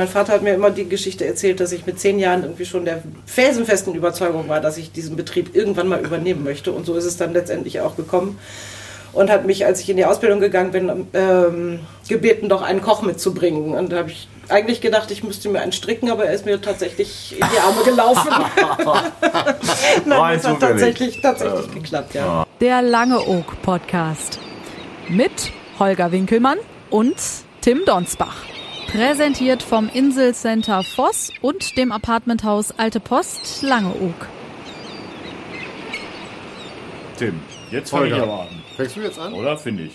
mein Vater hat mir immer die Geschichte erzählt, dass ich mit zehn Jahren irgendwie schon der felsenfesten Überzeugung war, dass ich diesen Betrieb irgendwann mal übernehmen möchte. Und so ist es dann letztendlich auch gekommen. Und hat mich, als ich in die Ausbildung gegangen bin, ähm, gebeten, doch einen Koch mitzubringen. Und da habe ich eigentlich gedacht, ich müsste mir einen stricken, aber er ist mir tatsächlich in die Arme gelaufen. Nein, das hat tatsächlich, tatsächlich ähm, geklappt, ja. Der Lange Oak Podcast mit Holger Winkelmann und Tim Donsbach. Präsentiert vom Inselcenter Voss und dem Apartmenthaus Alte Post Langeoog. Tim, jetzt fange ich aber an. Fängst du jetzt an? Oder finde ich.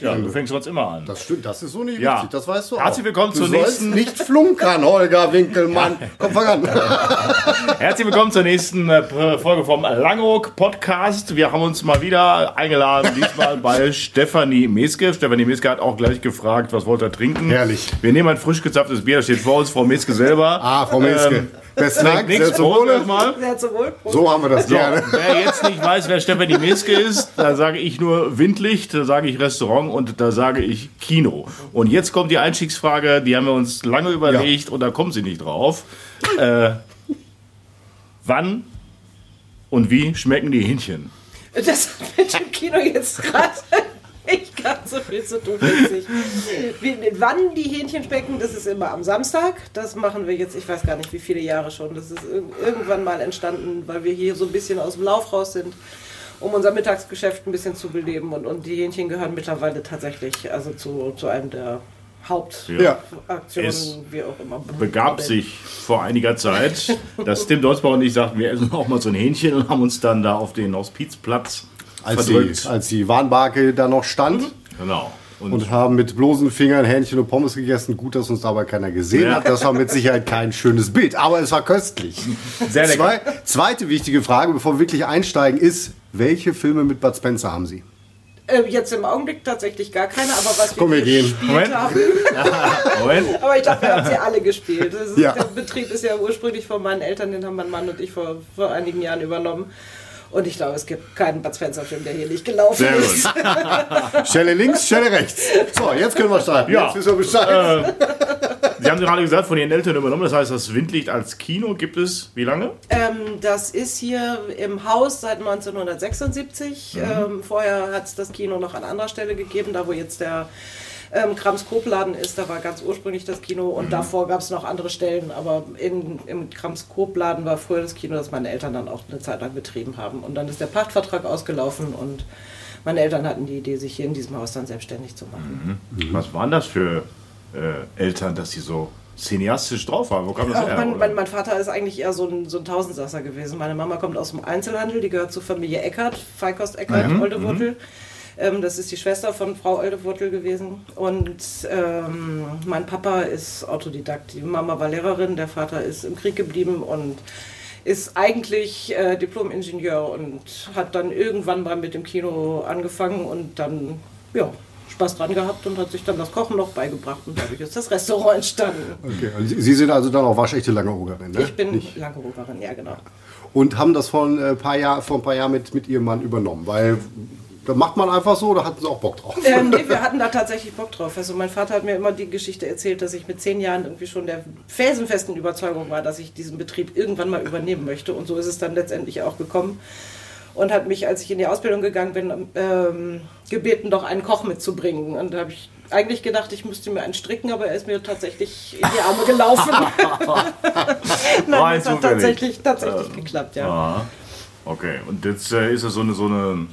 Ja, du fängst sonst immer an. Das stimmt, das ist so nicht Ja. wichtig, das weißt du Herzlich willkommen zur nächsten- nicht flunkern, Holger Winkelmann. Komm, fang an. Herzlich willkommen zur nächsten äh, Folge vom Langeoog Podcast. Wir haben uns mal wieder eingeladen, diesmal bei Stefanie Meske. Stefanie Meske hat auch gleich gefragt, was wollt ihr trinken? Herrlich. Wir nehmen ein frisch gezapftes Bier, das steht vor uns, Frau Meske selber. Ah, Frau Meske. Ähm, Nichts, sehr zum Wohle. Sehr zum Wohl. So haben wir das So, gerne. wer jetzt nicht weiß, wer Stefanie Meske ist, da sage ich nur Windlicht, da sage ich Restaurant und da sage ich Kino. Und jetzt kommt die Einstiegsfrage, die haben wir uns lange überlegt und da kommen sie nicht drauf. Äh, wann und wie schmecken die Hähnchen? Das hat mit dem Kino jetzt gerade ganz so viel zu tun. witzig. Wie, wann die Hähnchen specken, das ist immer am Samstag. Das machen wir jetzt, ich weiß gar nicht wie viele Jahre schon. Das ist irg- irgendwann mal entstanden, weil wir hier so ein bisschen aus dem Lauf raus sind, um unser Mittagsgeschäft ein bisschen zu beleben. Und, und die Hähnchen gehören mittlerweile tatsächlich also zu, zu einem der Hauptaktionen, Es wie auch immer. Begab sich vor einiger Zeit, dass Tim Dolzbach und ich sagten, wir essen auch mal so ein Hähnchen und haben uns dann da auf den Hospizplatz Als die, verdrückt. als die Warnbarke da noch stand Genau. Und, und haben mit bloßen Fingern Hähnchen und Pommes gegessen. Gut, dass uns dabei keiner gesehen Ja. hat. Das war mit Sicherheit kein schönes Bild, aber es war köstlich. sehr lecker. Zwei, zweite wichtige Frage, bevor wir wirklich einsteigen, ist, welche Filme mit Bud Spencer haben Sie? Äh, jetzt im Augenblick tatsächlich gar keine, aber was Komm, wir gehen. gespielt Moment. haben. Moment. Aber ich glaube, wir haben sie alle gespielt. Ist, Ja. Der Betrieb ist ja ursprünglich von meinen Eltern, den haben mein Mann und ich vor, vor einigen Jahren übernommen. Und ich glaube, es gibt keinen Bud Spencer-Film, der hier nicht gelaufen Sehr ist. gut. Stelle links, Stelle rechts. So, jetzt können wir starten. Ja. Jetzt wissen wir Bescheid. Sie haben gerade gesagt, von Ihren Eltern übernommen. Das heißt, das Windlicht als Kino gibt es wie lange? Ähm, das ist hier im Haus seit 1976. Ähm, vorher hat es das Kino noch an anderer Stelle gegeben, da wo jetzt der ähm, Krams Koop-Laden ist, da war ganz ursprünglich das Kino und davor gab es noch andere Stellen, aber in, im Krams Koop-Laden war früher das Kino, das meine Eltern dann auch eine Zeit lang betrieben haben. Und dann ist der Pachtvertrag ausgelaufen und meine Eltern hatten die Idee, sich hier in diesem Haus dann selbstständig zu machen. Was waren das für äh, Eltern, dass sie so cineastisch drauf waren? Wo kam das Auch her? mein, mein, mein Vater ist eigentlich eher so ein, so ein Tausendsasser gewesen. Meine Mama kommt aus dem Einzelhandel, die gehört zur Familie Eckert, Feikost Eckert, Oldewurtel. Ähm, das ist die Schwester von Frau Oldewurtel gewesen. Und ähm, mein Papa ist Autodidakt. Die Mama war Lehrerin, der Vater ist im Krieg geblieben und ist eigentlich äh, Diplom-Ingenieur und hat dann irgendwann mal mit dem Kino angefangen und dann, ja, Spaß dran gehabt und hat sich dann das Kochen noch beigebracht und dadurch ist das Restaurant entstanden. Okay, und Sie sind also dann auch waschechte Langeogerin, ne? Ich bin Langeogerin, ja genau. Und haben das vor ein paar, Jahr, vor ein paar Jahren mit, mit Ihrem Mann übernommen, weil da macht man einfach so, da hatten Sie auch Bock drauf. Ähm, nee, wir hatten da tatsächlich Bock drauf. Also mein Vater hat mir immer die Geschichte erzählt, dass ich mit zehn Jahren irgendwie schon der felsenfesten Überzeugung war, dass ich diesen Betrieb irgendwann mal übernehmen möchte. Und so ist es dann letztendlich auch gekommen. Und hat mich, als ich in die Ausbildung gegangen bin, ähm, gebeten, doch einen Koch mitzubringen. Und da habe ich eigentlich gedacht, ich müsste mir einen stricken, aber er ist mir tatsächlich in die Arme gelaufen. Nein, das hat tatsächlich, tatsächlich geklappt, ja. Ah, okay. Und jetzt äh, ist es so eine, so, eine,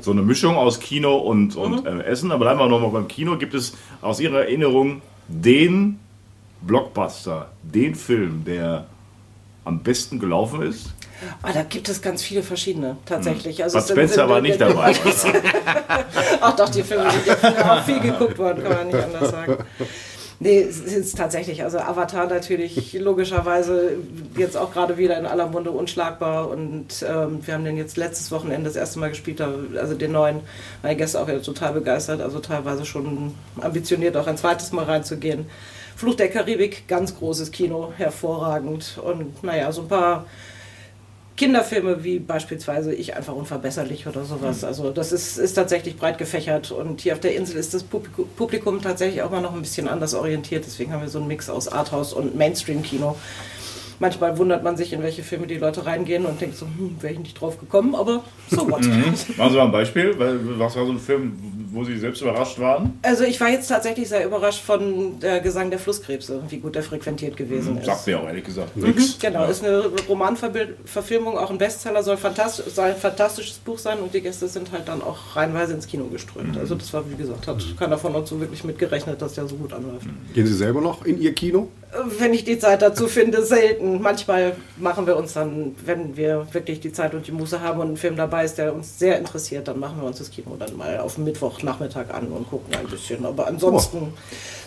so eine Mischung aus Kino und, und äh, Essen. Aber bleiben wir nochmal beim Kino. Gibt es aus Ihrer Erinnerung den Blockbuster, den Film, der am besten gelaufen ist? Ah, da gibt es ganz viele verschiedene, tatsächlich. Also Bud Spencer sind- war nicht dabei. Ach doch, die Filme sind ja auch viel geguckt worden, kann man nicht anders sagen. Nee, es ist tatsächlich, also Avatar natürlich logischerweise jetzt auch gerade wieder in aller Munde unschlagbar. Und ähm, wir haben den jetzt letztes Wochenende das erste Mal gespielt, also den neuen, meine Gäste auch wieder total begeistert, also teilweise schon ambitioniert auch ein zweites Mal reinzugehen. Fluch der Karibik, ganz großes Kino, hervorragend. Und naja, so ein paar Kinderfilme wie beispielsweise Ich einfach unverbesserlich oder sowas. Also das ist, ist tatsächlich breit gefächert und hier auf der Insel ist das Publikum tatsächlich auch mal noch ein bisschen anders orientiert. Deswegen haben wir so einen Mix aus Arthouse und Mainstream-Kino manchmal wundert man sich, in welche Filme die Leute reingehen und denkt so, hm, wäre ich nicht drauf gekommen, aber so what. Mhm. Machen Sie mal ein Beispiel, was war so ein Film, wo Sie selbst überrascht waren? Also ich war jetzt tatsächlich sehr überrascht von der Gesang der Flusskrebse, wie gut der frequentiert gewesen mhm, ist. Sagt mir auch ehrlich gesagt mhm, nichts. Genau, ja. ist eine Romanverfilmung, auch ein Bestseller, soll, fantastisch, soll ein fantastisches Buch sein und die Gäste sind halt dann auch reinweise ins Kino geströmt. Mhm. Also das war, wie gesagt, hat keiner von uns so wirklich mitgerechnet, dass der so gut anläuft. Gehen Sie selber noch in Ihr Kino? Wenn ich die Zeit dazu finde, selten. Manchmal machen wir uns dann, wenn wir wirklich die Zeit und die Muße haben und ein Film dabei ist, der uns sehr interessiert, dann machen wir uns das Kino dann mal auf Mittwochnachmittag an und gucken ein bisschen. Aber ansonsten,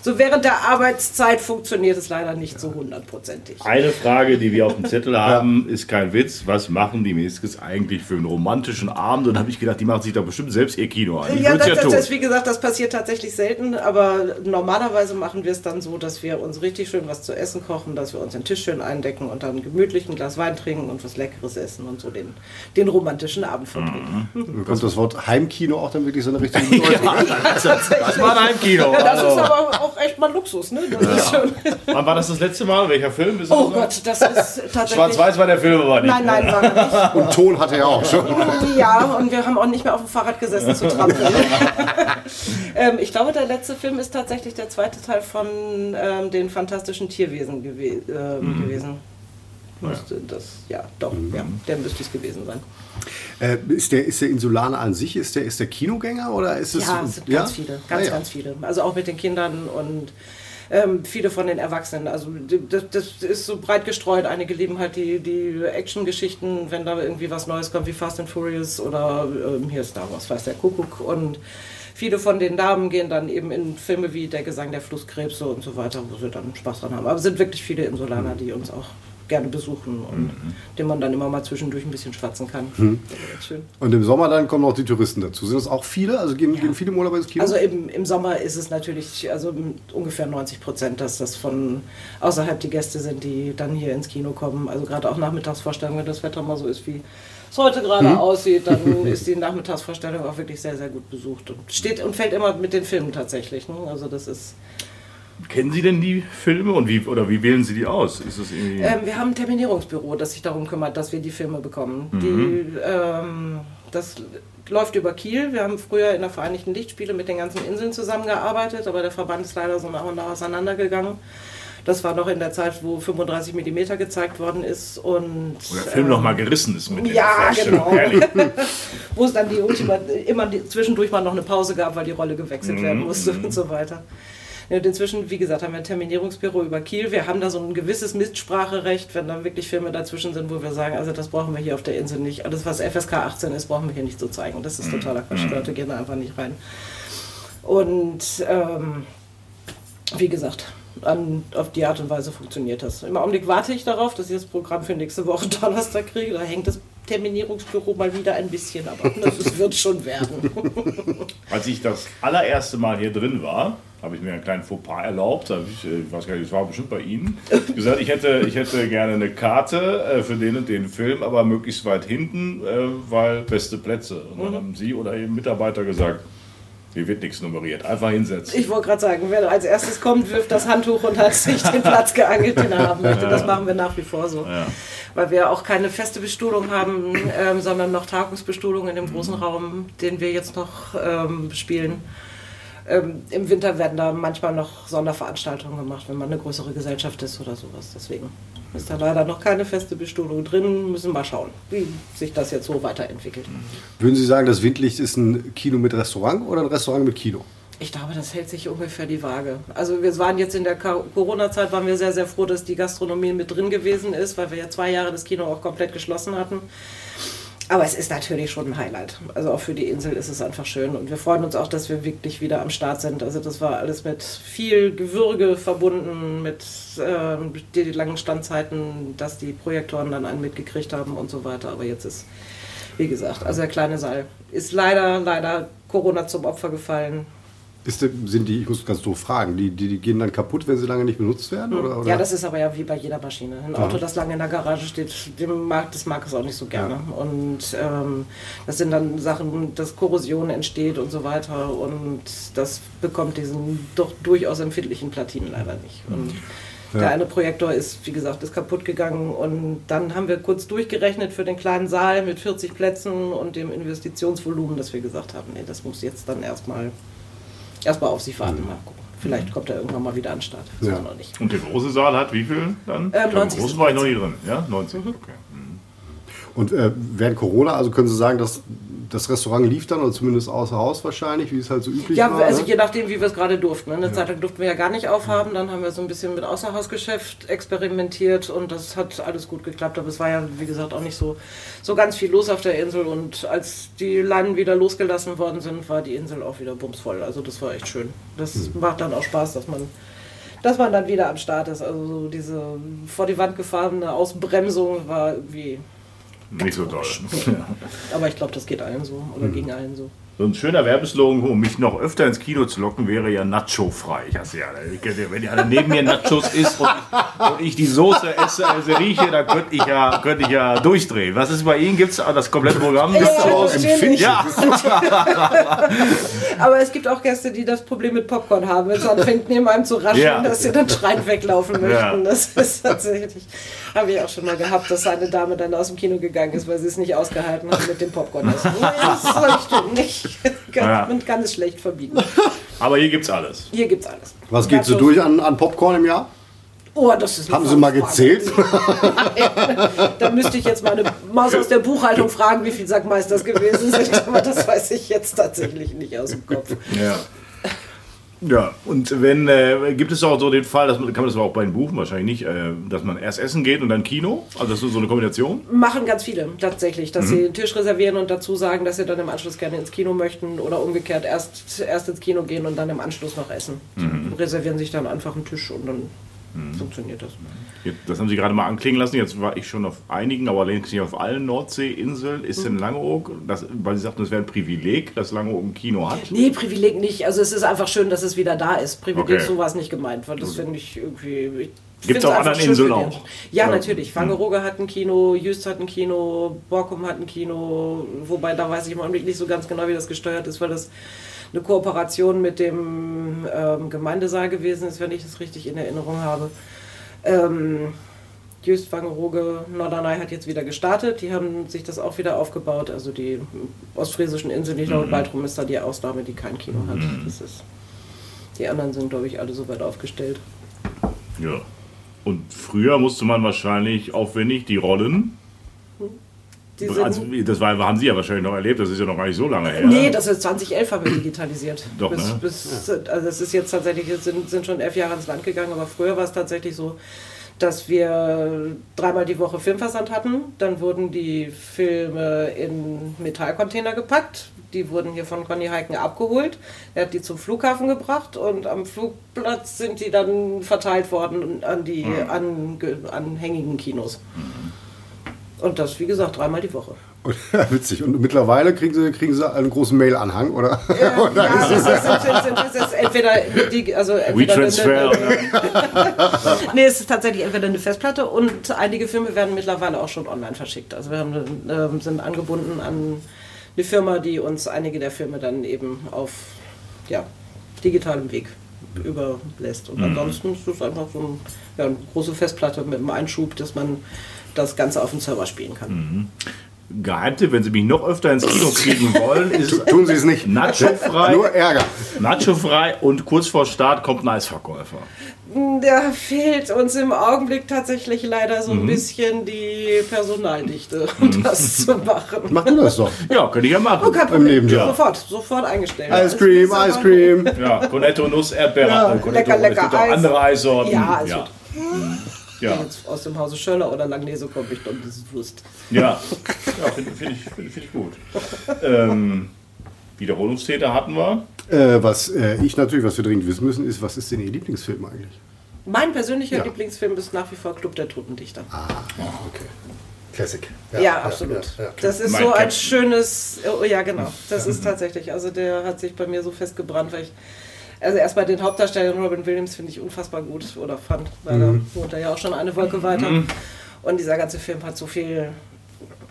so während der Arbeitszeit funktioniert es leider nicht so hundertprozentig. Eine Frage, die wir auf dem Zettel haben, ist kein Witz. Was machen die Meskes eigentlich für einen romantischen Abend? Und habe ich gedacht, die machen sich da bestimmt selbst ihr Kino an. ja, das, ja das, das, wie gesagt, das passiert tatsächlich selten, aber normalerweise machen wir es dann so, dass wir uns richtig schön was was zu essen kochen, dass wir uns den Tisch schön eindecken und dann gemütlich ein Glas Wein trinken und was Leckeres essen und so den, den romantischen Abend verbringen. Mhm. Bekommt das Wort Heimkino auch dann wirklich so eine richtige Bedeutung? ja, das, das war ein Heimkino. Ja, das also. ist aber auch echt mal Luxus. Ne? Ja. Wann war das das letzte Mal? Welcher Film? Ist oh Gott, das ist tatsächlich... Schwarz-Weiß war der Film aber nicht. Nein, nein, war er nicht. Und Ton hatte er auch schon. Ja, und wir haben auch nicht mehr auf dem Fahrrad gesessen zu trampeln. ähm, ich glaube, der letzte Film ist tatsächlich der zweite Teil von ähm, den fantastischen Tierwesen gew äh, mhm. gewesen. Müsste das, ja, doch, mhm. ja, der müsste es gewesen sein. Äh, ist, der, ist der Insulaner an sich, ist der, ist der Kinogänger oder ist es. Ja, es sind ja? ganz viele, ganz, ah, ja. ganz viele. Also auch mit den Kindern und ähm, viele von den Erwachsenen. Also das, das, ist so breit gestreut. Einige lieben halt die, die Action-Geschichten, wenn da irgendwie was Neues kommt, wie Fast and Furious oder ähm, hier Star Wars, weiß der Kuckuck. Und viele von den Damen gehen dann eben in Filme wie Der Gesang der Flusskrebse und so weiter, wo sie dann Spaß dran haben. Aber es sind wirklich viele Insulaner, die uns auch gerne besuchen und mhm. dem man dann immer mal zwischendurch ein bisschen schwatzen kann. Mhm. Und im Sommer dann kommen auch die Touristen dazu. Sind das auch viele? Also gehen, ja. gehen viele Urlauber ins Kino? Also im, im Sommer ist es natürlich also ungefähr 90 Prozent, dass das von außerhalb die Gäste sind, die dann hier ins Kino kommen. Also gerade auch Nachmittagsvorstellungen, wenn das Wetter mal so ist wie es heute gerade mhm. aussieht, dann ist die Nachmittagsvorstellung auch wirklich sehr, sehr gut besucht und steht und fällt immer mit den Filmen tatsächlich. Ne? Also das ist Kennen Sie denn die Filme und wie, oder wie wählen Sie die aus? Ist das ähm, wir haben ein Terminierungsbüro, das sich darum kümmert, dass wir die Filme bekommen. Mhm. Die, ähm, das läuft über Kiel. Wir haben früher in der Vereinigten Lichtspiele mit den ganzen Inseln zusammengearbeitet, aber der Verband ist leider so nach und nach auseinandergegangen. Das war noch in der Zeit, wo 35 mm gezeigt worden ist. Und, wo der Film ähm, noch mal gerissen ist mit Ja, genau. wo es dann die Ultima, immer die, zwischendurch mal noch eine Pause gab, weil die Rolle gewechselt mhm. werden musste und so weiter. Und inzwischen, wie gesagt, haben wir ein Terminierungsbüro über Kiel. Wir haben da so ein gewisses Mitspracherecht, wenn da wirklich Filme dazwischen sind, wo wir sagen, also das brauchen wir hier auf der Insel nicht. Alles, was FSK 18 ist, brauchen wir hier nicht zu so zeigen. Das ist mhm. totaler Quatsch. Die mhm. Leute gehen da einfach nicht rein. Und ähm, wie gesagt, an, auf die Art und Weise funktioniert das. Im Augenblick warte ich darauf, dass ich das Programm für nächste Woche Donnerstag kriege. Da hängt das Terminierungsbüro mal wieder ein bisschen, aber das wird schon werden. Als ich das allererste Mal hier drin war, habe ich mir einen kleinen Fauxpas erlaubt. Ich, äh, ich, weiß gar nicht, das war bestimmt bei Ihnen. Ich gesagt, ich hätte, ich hätte gerne eine Karte äh, für den und den Film, aber möglichst weit hinten, äh, weil beste Plätze. Und dann mhm. haben Sie oder Ihr Mitarbeiter gesagt, hier wird nichts nummeriert. Einfach hinsetzen. Ich wollte gerade sagen, wer als erstes kommt, wirft das Handtuch und hat sich den Platz geangelt, den er haben möchte. Das machen wir nach wie vor so. Ja. Weil wir auch keine feste Bestuhlung haben, ähm, sondern noch Tagungsbestuhlung in dem großen mhm. Raum, den wir jetzt noch ähm, spielen. Ähm, Im Winter werden da manchmal noch Sonderveranstaltungen gemacht, wenn man eine größere Gesellschaft ist oder sowas. Deswegen ist da leider noch keine feste Bestuhlung drin. Müssen mal schauen, wie sich das jetzt so weiterentwickelt. Würden Sie sagen, das Windlicht ist ein Kino mit Restaurant oder ein Restaurant mit Kino? Ich glaube, das hält sich ungefähr die Waage. Also wir waren jetzt in der Corona-Zeit, waren wir sehr, sehr froh, dass die Gastronomie mit drin gewesen ist, weil wir ja zwei Jahre das Kino auch komplett geschlossen hatten. Aber es ist natürlich schon ein Highlight. Also auch für die Insel ist es einfach schön. Und wir freuen uns auch, dass wir wirklich wieder am Start sind. Also das war alles mit viel Gewürge verbunden, mit äh, die langen Standzeiten, dass die Projektoren dann einen mitgekriegt haben und so weiter. Aber jetzt ist, wie gesagt, also der kleine Saal ist leider, leider Corona zum Opfer gefallen. Ist, sind die, ich muss ganz doof fragen, die, die, die gehen dann kaputt, wenn sie lange nicht benutzt werden? Oder, oder? Ja, das ist aber ja wie bei jeder Maschine. Ein Auto, das lange in der Garage steht, dem mag, das mag es auch nicht so gerne. Und ähm, das sind dann Sachen, dass Korrosion entsteht und so weiter. Und das bekommt diesen doch durchaus empfindlichen Platinen leider nicht. Und der eine Projektor ist, wie gesagt, ist kaputt gegangen. Und dann haben wir kurz durchgerechnet für den kleinen Saal mit 40 Plätzen und dem Investitionsvolumen, dass wir gesagt haben, nee, das muss jetzt dann erstmal erstmal auf sich warten. Mal gucken. Vielleicht kommt er irgendwann mal wieder an den Start. Das Ja. noch nicht. Und der große Saal hat wie viel dann? Ähm, Ich glaub, 90 Im großen war ich noch nie drin. Ja, 90. Okay. Und äh, während Corona, also können Sie sagen, dass das Restaurant lief dann, oder zumindest außer Haus wahrscheinlich, wie es halt so üblich Ja, war? also ne? je nachdem, wie wir es gerade durften. ne? Eine Zeit lang durften wir ja gar nicht aufhaben. Dann haben wir so ein bisschen mit Außerhausgeschäft experimentiert und das hat alles gut geklappt. Aber es war ja, wie gesagt, auch nicht so, so ganz viel los auf der Insel. Und als die Leinen wieder losgelassen worden sind, war die Insel auch wieder bumsvoll. Also das war echt schön. Das macht dann auch Spaß, dass man, dass man dann wieder am Start ist. Also so diese vor die Wand gefahrene Ausbremsung war irgendwie. Nicht so toll. Aber ich glaube, das geht allen so oder gegen allen so. So ein schöner Werbeslogan, um mich noch öfter ins Kino zu locken, wäre ja Nacho-frei. Ich hasse ja, wenn ja neben mir Nachos isst und ich, und ich die Soße esse, also rieche, dann könnte ich ja, könnte ich ja durchdrehen. Was ist bei Ihnen? Gibt es das komplette Programm? Ja, auch natürlich. empfindlich. Ja, Aber es gibt auch Gäste, die das Problem mit Popcorn haben. Wenn es anfängt, neben einem zu rascheln, Ja. dass sie dann schreiend weglaufen möchten. Ja. Das ist tatsächlich, habe ich auch schon mal gehabt, dass eine Dame dann aus dem Kino gegangen ist, weil sie es nicht ausgehalten hat mit dem Popcorn. Nein, das soll ich tun Kann, Ja. Man kann es schlecht verbieten. aber hier gibt's alles. Hier gibt's alles. Was geht so Nachos. durch an, an Popcorn im Jahr? Oh, das ist Haben Sie mal Frage. gezählt? Da müsste ich jetzt meine Maus aus der Buchhaltung fragen, wie viel Sackmeisters gewesen sind. Aber das weiß ich jetzt tatsächlich nicht aus dem Kopf. Ja. Ja, und wenn, äh, gibt es auch so den Fall, dass man, kann man das aber auch bei den Buchen wahrscheinlich nicht, äh, dass man erst essen geht und dann Kino? Also das ist so eine Kombination? Machen ganz viele tatsächlich, dass sie den Tisch reservieren und dazu sagen, dass sie dann im Anschluss gerne ins Kino möchten oder umgekehrt erst, erst ins Kino gehen und dann im Anschluss noch essen. Die Reservieren sich dann einfach einen Tisch und dann funktioniert das. Das haben Sie gerade mal anklingen lassen. Jetzt war ich schon auf einigen, aber längst nicht auf allen Nordseeinseln. Ist in Langeoog, das, weil Sie sagten, es wäre ein Privileg, dass Langeoog ein Kino hat? Nee, Privileg nicht. Also es ist einfach schön, dass es wieder da ist. Privileg, Okay. so war es nicht gemeint, weil das finde ich irgendwie... Find's auf einfach anderen Inseln auch? Ja, Ja. natürlich. Wangerooge hat ein Kino, Jüst hat ein Kino, Borkum hat ein Kino, wobei da weiß ich im Augenblick nicht so ganz genau, wie das gesteuert ist, weil das eine Kooperation mit dem ähm, Gemeindesaal gewesen ist, wenn ich das richtig in Erinnerung habe. Ähm, Jüst, Wangerooge, Norderney hat jetzt wieder gestartet. Die haben sich das auch wieder aufgebaut. Also die ostfriesischen Inseln, ich glaube, Baltrum ist da die Ausnahme, die kein Kino hat. Das ist, die anderen sind, glaube ich, alle so weit aufgestellt. Ja. Und früher musste man wahrscheinlich aufwendig die Rollen. Also, das war, haben Sie ja wahrscheinlich noch erlebt, das ist ja noch gar nicht so lange her. Nee, das ist 2011 haben wir digitalisiert. Doch, bis, ne? bis, also das ist jetzt tatsächlich, sind, sind schon elf Jahre ins Land gegangen, aber früher war es tatsächlich so, dass wir dreimal die Woche Filmversand hatten. Dann wurden die Filme in Metallcontainer gepackt. Die wurden hier von Conny Heiken abgeholt. Er hat die zum Flughafen gebracht und am Flugplatz sind die dann verteilt worden an die Mhm. ange, anhängigen Kinos. Und das, wie gesagt, dreimal die Woche. Und, witzig. Und mittlerweile kriegen Sie, kriegen Sie einen großen Mail-Anhang, oder? Ja, ja, das ist, das ist, das ist entweder die, also entweder WeTransfer. eine, eine, nee, es ist tatsächlich entweder eine Festplatte und einige Filme werden mittlerweile auch schon online verschickt. Also wir haben, ähm, sind angebunden an eine Firma, die uns einige der Filme dann eben auf ja, digitalem Weg überlässt. Und ansonsten ist es einfach so ein, ja, eine große Festplatte mit einem Einschub, dass man das Ganze auf dem Server spielen kann. Geheimtipp, wenn Sie mich noch öfter ins Kino kriegen wollen, ist Tun Sie es nicht. Nacho-frei. Nur Ärger. Nacho-frei und kurz vor Start kommt ein Eisverkäufer. Da fehlt uns im Augenblick tatsächlich leider so ein bisschen die Personaldichte, um das zu machen. Mach du das doch. Ja, könnte ich ja machen. Oh, kein Problem. Nebenjob. Sofort, sofort eingestellt. Ice Cream, Ice Cream. Ja, Cornetto, Nuss, Erdbeere. Ja, Cornetto, lecker, und lecker Es gibt auch Eis. andere Eissorten. Ja, ja. wird- Ja, Jetzt aus dem Hause Schöller oder Langnese komme ich dann das Wurst. ja. ja finde find ich, find, find ich gut. Ähm, Wiederholungstäter hatten wir. Äh, was äh, ich natürlich, was wir dringend wissen müssen, ist, was ist denn Ihr Lieblingsfilm eigentlich? Mein persönlicher Ja. Lieblingsfilm ist nach wie vor Club der Toten Dichter. Okay. Classic. Ja, absolut. ja, ja. Das ist Mein so ein Captain. schönes, oh ja genau, das ist tatsächlich, also der hat sich bei mir so festgebrannt, weil ich Also erstmal den Hauptdarsteller Robin Williams finde ich unfassbar gut oder fand, weil mhm. er wohnt ja auch schon eine Wolke weiter. Mhm. Und dieser ganze Film hat so viel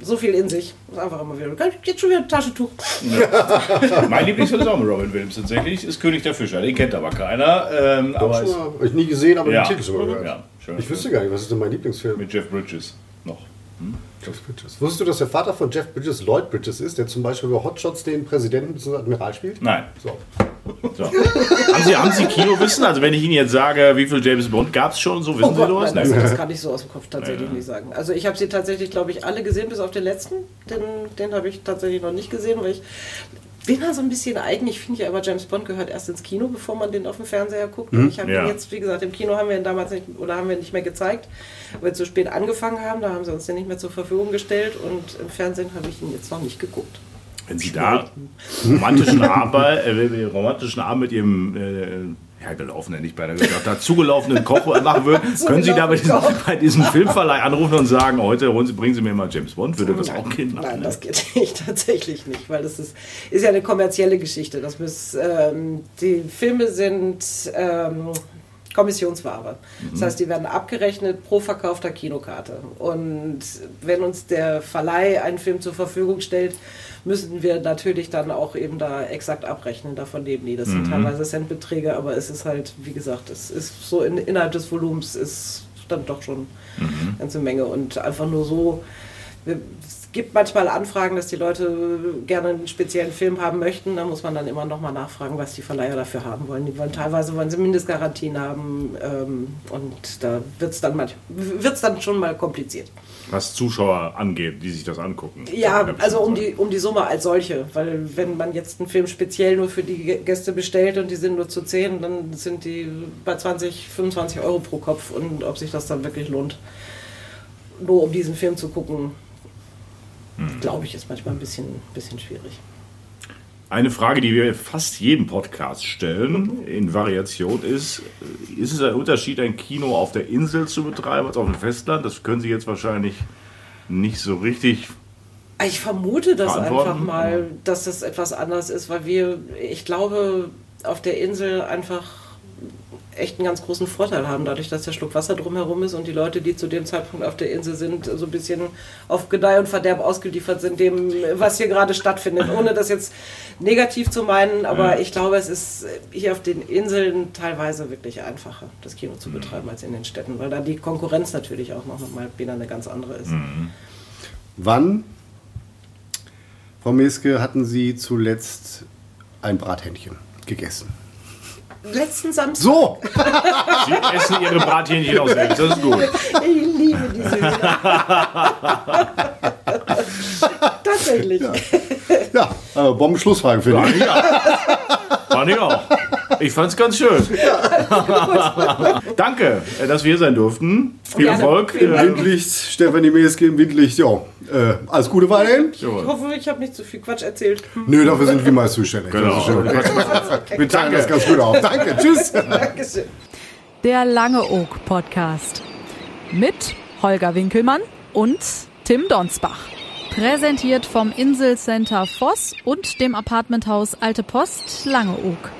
so viel in sich. Ist einfach immer wieder. Jetzt schon wieder ein Taschentuch. Ja. mein Lieblingsfilm ist auch mit Robin Williams tatsächlich. Ist König der Fischer. Den kennt aber keiner. Ähm, aber schon mal, ich nie gesehen, aber ja. den Titel mal gehört. Ja, schön. Ich wüsste gar nicht, was ist denn mein Lieblingsfilm? Mit Jeff Bridges noch. Hm? Jeff Bridges. Wusstest du, dass der Vater von Jeff Bridges Lloyd Bridges ist, der zum Beispiel bei Hotshots den Präsidenten bzw. Admiral spielt? Nein. So. so. haben, Sie, haben Sie Kinowissen? Also wenn ich Ihnen jetzt sage, wie viel James Bond gab es schon, so wissen oh Gott, Sie sowas? Nein, das, das, kann ich so aus dem Kopf tatsächlich ja. nicht sagen. Also ich habe sie tatsächlich, glaube ich, alle gesehen, bis auf den letzten. Den, den habe ich tatsächlich noch nicht gesehen, weil ich bin da so ein bisschen eigen. Ich finde ja aber, James Bond gehört erst ins Kino, bevor man den auf dem Fernseher guckt. Mhm. Ich habe ja. ihn jetzt, wie gesagt, im Kino haben wir ihn damals nicht oder haben wir nicht mehr gezeigt, weil wir zu spät angefangen haben. Da haben sie uns den nicht mehr zur Verfügung gestellt und im Fernsehen habe ich ihn jetzt noch nicht geguckt. Wenn Sie da romantischen Abend, äh, romantischen Abend mit Ihrem äh, hergelaufen, hätte ich beinahe gesagt, dazugelaufenen Koch machen würden, können Sie da bei diesem, bei diesem, Filmverleih anrufen und sagen, heute holen Sie, bringen Sie mir mal James Bond, würde das nein, auch gehen? Nein, nein, das geht nicht, tatsächlich nicht, weil das ist, ist ja eine kommerzielle Geschichte. Das muss, ähm, die Filme sind ähm, Kommissionsware. Das mhm. heißt, die werden abgerechnet pro verkaufter Kinokarte. Und wenn uns der Verleih einen Film zur Verfügung stellt, müssen wir natürlich dann auch eben da exakt abrechnen. Davon leben die. Das sind mhm. teilweise Centbeträge, aber es ist halt, wie gesagt, es ist so in, innerhalb des Volumens ist dann doch schon mhm. eine ganze Menge. Und einfach nur so, es gibt manchmal Anfragen, dass die Leute gerne einen speziellen Film haben möchten. Da muss man dann immer noch mal nachfragen, was die Verleiher dafür haben wollen. Die wollen teilweise wollen sie Mindestgarantien haben ähm, und da wird es dann, dann schon mal kompliziert was Zuschauer angeht, die sich das angucken. Ja, also um die, um die Summe als solche. Weil wenn man jetzt einen Film speziell nur für die Gäste bestellt und die sind nur zu 10, dann sind die bei 20, 25 Euro pro Kopf. Und ob sich das dann wirklich lohnt, nur um diesen Film zu gucken, hm. glaube ich, ist manchmal ein bisschen, bisschen schwierig. Eine Frage, die wir fast jedem Podcast stellen, in Variation ist, ist es ein Unterschied, ein Kino auf der Insel zu betreiben als auf dem Festland? Das können Sie jetzt wahrscheinlich nicht so richtig. Ich vermute das einfach mal, dass das etwas anders ist, weil wir, ich glaube, auf der Insel einfach echt einen ganz großen Vorteil haben, dadurch, dass der Schluck Wasser drumherum ist und die Leute, die zu dem Zeitpunkt auf der Insel sind, so ein bisschen auf Gedeih und Verderb ausgeliefert sind, dem, was hier gerade stattfindet. Ohne das jetzt negativ zu meinen, aber ich glaube, es ist hier auf den Inseln teilweise wirklich einfacher, das Kino zu betreiben als in den Städten, weil da die Konkurrenz natürlich auch noch mal wieder eine ganz andere ist. Mhm. Wann, Frau Meske, hatten Sie zuletzt ein Brathähnchen gegessen? Letzten Samstag. So! Sie essen ihre Brathähnchen aus selbst, das ist gut. Ich liebe diese Tatsächlich. Ja, ja aber Bombenschlussfragen finde ich. Ja. Fand ich auch. Ich fand es ganz schön. Ja. Danke, dass wir hier sein durften. Viel Gerne. Erfolg. Windlicht, Stefanie Meeske im Windlicht. Ja, äh, alles Gute weiterhin. Ich hoffe, ich habe nicht zu viel Quatsch erzählt. Nö, dafür sind wir mal zuständig. Genau. Wir teilen das ganz gut auf. Danke, tschüss. Dankeschön. Der Lange Oak Podcast mit Holger Winkelmann und Tim Donsbach. Präsentiert vom Inselcenter Voss und dem Apartmenthaus Alte Post Langeoog.